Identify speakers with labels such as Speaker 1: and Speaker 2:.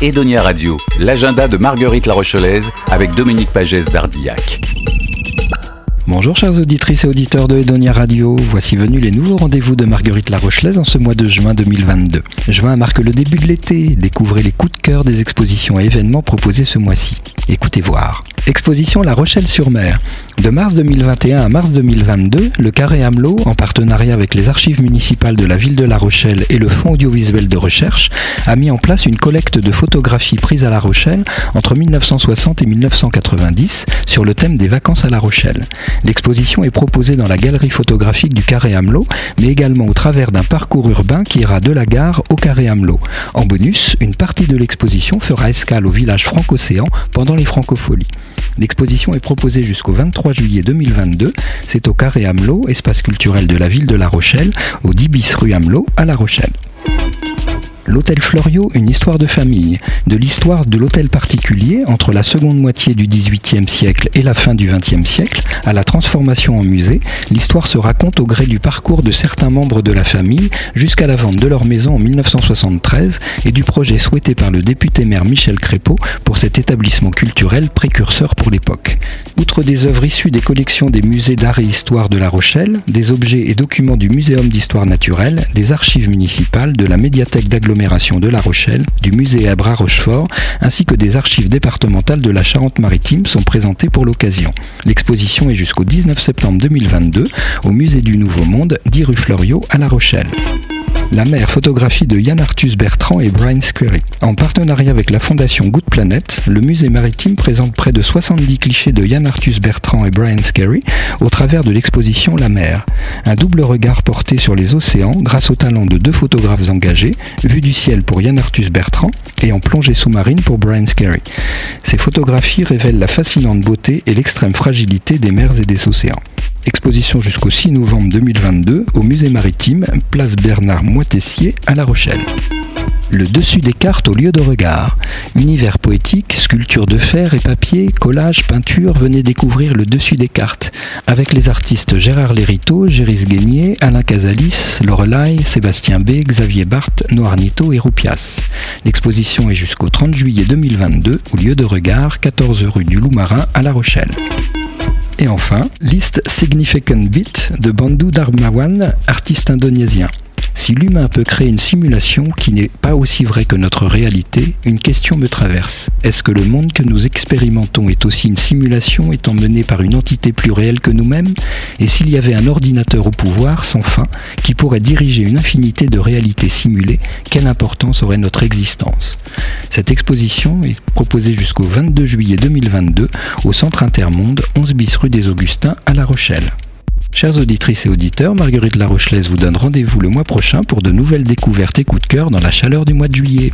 Speaker 1: Edonia Radio, l'agenda de Marguerite La Rochelaise avec Dominique Pagès d'Ardillac.
Speaker 2: Bonjour chers auditrices et auditeurs de Edonia Radio, voici venus les nouveaux rendez-vous de Marguerite La Rochelaise en ce mois de juin 2022. Juin marque le début de l'été, découvrez les coups de cœur des expositions et événements proposés ce mois-ci. Écoutez voir. Exposition La Rochelle-sur-Mer. De mars 2021 à mars 2022, le Carré Hamelot, en partenariat avec les archives municipales de la ville de La Rochelle et le Fonds audiovisuel de recherche, a mis en place une collecte de photographies prises à La Rochelle entre 1960 et 1990 sur le thème des vacances à La Rochelle. L'exposition est proposée dans la galerie photographique du Carré Hamelot, mais également au travers d'un parcours urbain qui ira de la gare au Carré Hamelot. En bonus, une partie de l'exposition fera escale au village franco-océan pendant les francopholies. L'exposition est proposée jusqu'au 23 juillet 2022. C'est au Carré Hamelot, espace culturel de la ville de La Rochelle, au 10 bis rue Hamelot à La Rochelle. L'hôtel Florio, une histoire de famille, de l'histoire de l'hôtel particulier entre la seconde moitié du XVIIIe siècle et la fin du XXe siècle, à la transformation en musée, l'histoire se raconte au gré du parcours de certains membres de la famille jusqu'à la vente de leur maison en 1973 et du projet souhaité par le député maire Michel Crépeau pour cet établissement culturel précurseur pour l'époque. Outre des œuvres issues des collections des musées d'art et histoire de La Rochelle, des objets et documents du Muséum d'histoire naturelle, des archives municipales, de la médiathèque d'agglomération de La Rochelle, du musée à Bras-Rochefort, ainsi que des archives départementales de la Charente-Maritime sont présentées pour l'occasion. L'exposition est jusqu'au 19 septembre 2022 au musée du Nouveau Monde, 10 rue Floriot à La Rochelle. La mer photographie de Yann Arthus Bertrand et Brian Squarey. En partenariat avec la fondation Good Planet, le musée maritime présente près de 70 clichés de Yann Arthus Bertrand et Brian Scarry au travers de l'exposition La mer. Un double regard porté sur les océans grâce au talent de deux photographes engagés, vue du ciel pour Yann Arthus Bertrand et en plongée sous-marine pour Brian Scarry. Ces photographies révèlent la fascinante beauté et l'extrême fragilité des mers et des océans. Exposition jusqu'au 6 novembre 2022 au musée maritime, place Bernard Moitessier à La Rochelle. Le dessus des cartes au lieu de regard. Univers poétique, sculpture de fer et papier, collage, peinture, venez découvrir le dessus des cartes. Avec les artistes Gérard Lériteau, Géris Guénier, Alain Casalis, Lorelai, Sébastien B, Xavier Barthes, Noarnito et Roupias. L'exposition est jusqu'au 30 juillet 2022 au lieu de regard, 14 rue du Loup-Marin à La Rochelle. Et enfin, liste Significant Beat de Bandou Darmawan, artiste indonésien. Si l'humain peut créer une simulation qui n'est pas aussi vraie que notre réalité, une question me traverse. Est-ce que le monde que nous expérimentons est aussi une simulation étant menée par une entité plus réelle que nous-mêmes? Et s'il y avait un ordinateur au pouvoir, sans fin, qui pourrait diriger une infinité de réalités simulées, quelle importance aurait notre existence? Cette exposition est proposée jusqu'au 22 juillet 2022 au Centre Intermonde, 11 bis rue des Augustins à La Rochelle. Chers auditrices et auditeurs, Marguerite Larochelaise vous donne rendez-vous le mois prochain pour de nouvelles découvertes et coups de cœur dans la chaleur du mois de juillet.